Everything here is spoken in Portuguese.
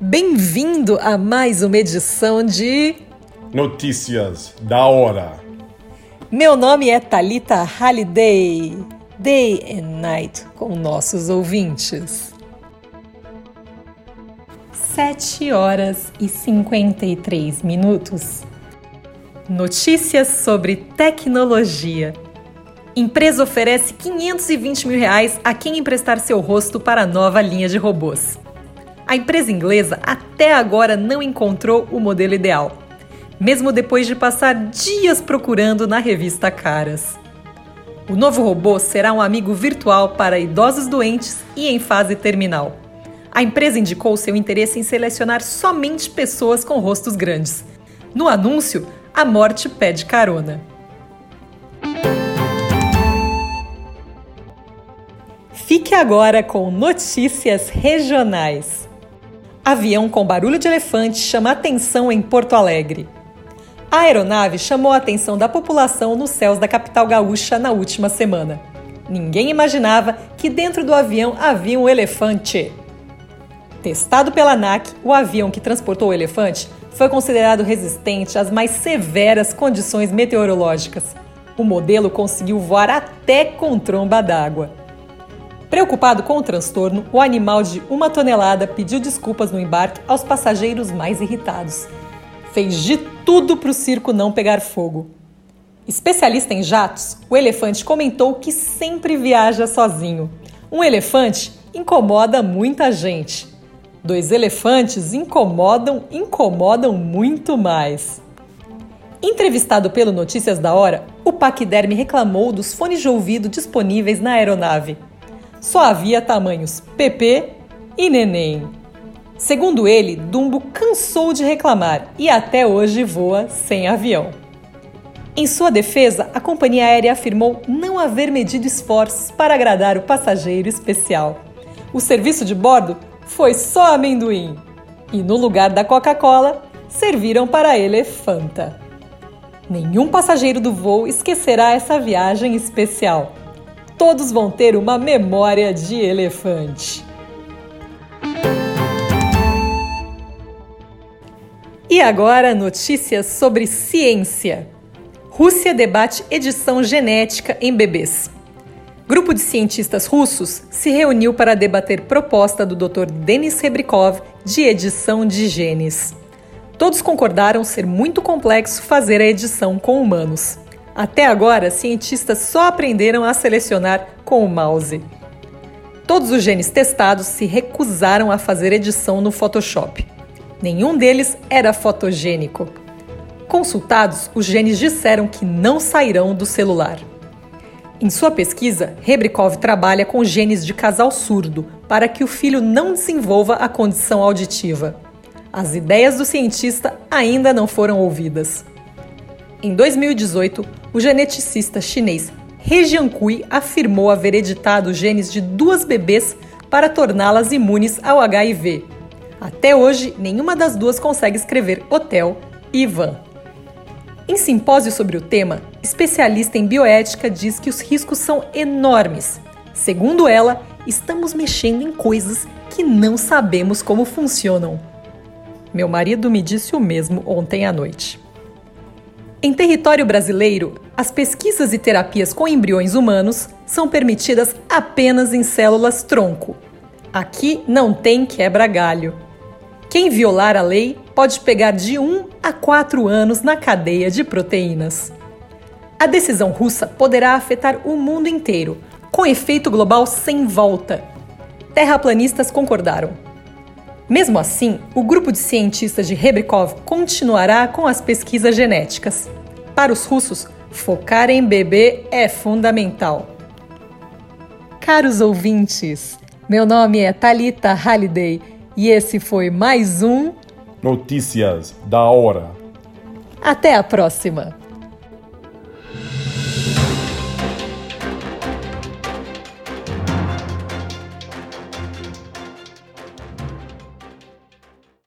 Bem-vindo a mais uma edição de Notícias da Hora. Meu nome é Talita Halliday. Day and Night com nossos ouvintes. 7 horas e 53 minutos. Notícias sobre tecnologia. Empresa oferece 520 mil reais a quem emprestar seu rosto para a nova linha de robôs. A empresa inglesa até agora não encontrou o modelo ideal, mesmo depois de passar dias procurando na revista Caras. O novo robô será um amigo virtual para idosos doentes e em fase terminal. A empresa indicou seu interesse em selecionar somente pessoas com rostos grandes. No anúncio, a morte pede carona. Fique agora com notícias regionais. Avião com barulho de elefante chama atenção em Porto Alegre. A aeronave chamou a atenção da população nos céus da capital gaúcha na última semana. Ninguém imaginava que dentro do avião havia um elefante. Testado pela ANAC, o avião que transportou o elefante foi considerado resistente às mais severas condições meteorológicas. O modelo conseguiu voar até com tromba d'água. Preocupado com o transtorno, o animal de uma tonelada pediu desculpas no embarque aos passageiros mais irritados fez de tudo para o circo não pegar fogo. Especialista em jatos, o elefante comentou que sempre viaja sozinho. Um elefante incomoda muita gente. Dois elefantes incomodam, incomodam muito mais. Entrevistado pelo Notícias da Hora, o paquiderme reclamou dos fones de ouvido disponíveis na aeronave. Só havia tamanhos PP e neném. Segundo ele, Dumbo cansou de reclamar e até hoje voa sem avião. Em sua defesa, a companhia aérea afirmou não haver medido esforços para agradar o passageiro especial. O serviço de bordo foi só amendoim. E no lugar da Coca-Cola, serviram para elefanta. Nenhum passageiro do voo esquecerá essa viagem especial. Todos vão ter uma memória de elefante. E agora, notícias sobre ciência. Rússia debate edição genética em bebês. Grupo de cientistas russos se reuniu para debater proposta do Dr. Denis Rebrikov de edição de genes. Todos concordaram ser muito complexo fazer a edição com humanos. Até agora, cientistas só aprenderam a selecionar com o mouse. Todos os genes testados se recusaram a fazer edição no Photoshop. Nenhum deles era fotogênico. Consultados, os genes disseram que não sairão do celular. Em sua pesquisa, Rebrikov trabalha com genes de casal surdo para que o filho não desenvolva a condição auditiva. As ideias do cientista ainda não foram ouvidas. Em 2018, o geneticista chinês He Jiankui afirmou haver editado genes de duas bebês para torná-las imunes ao HIV até hoje, nenhuma das duas consegue escrever hotel e van. Em simpósio sobre o tema, especialista em bioética diz que os riscos são enormes. Segundo ela, estamos mexendo em coisas que não sabemos como funcionam. Meu marido me disse o mesmo ontem à noite. Em território brasileiro, as pesquisas e terapias com embriões humanos são permitidas apenas em células tronco. Aqui não tem quebra-galho. Quem violar a lei pode pegar de 1 a 4 anos na cadeia de proteínas. A decisão russa poderá afetar o mundo inteiro, com efeito global sem volta. Terraplanistas concordaram. Mesmo assim, o grupo de cientistas de Rebrikov continuará com as pesquisas genéticas. Para os russos, focar em bebê é fundamental. Caros ouvintes, meu nome é Talita Halliday e esse foi mais um Notícias da Hora. Até a próxima!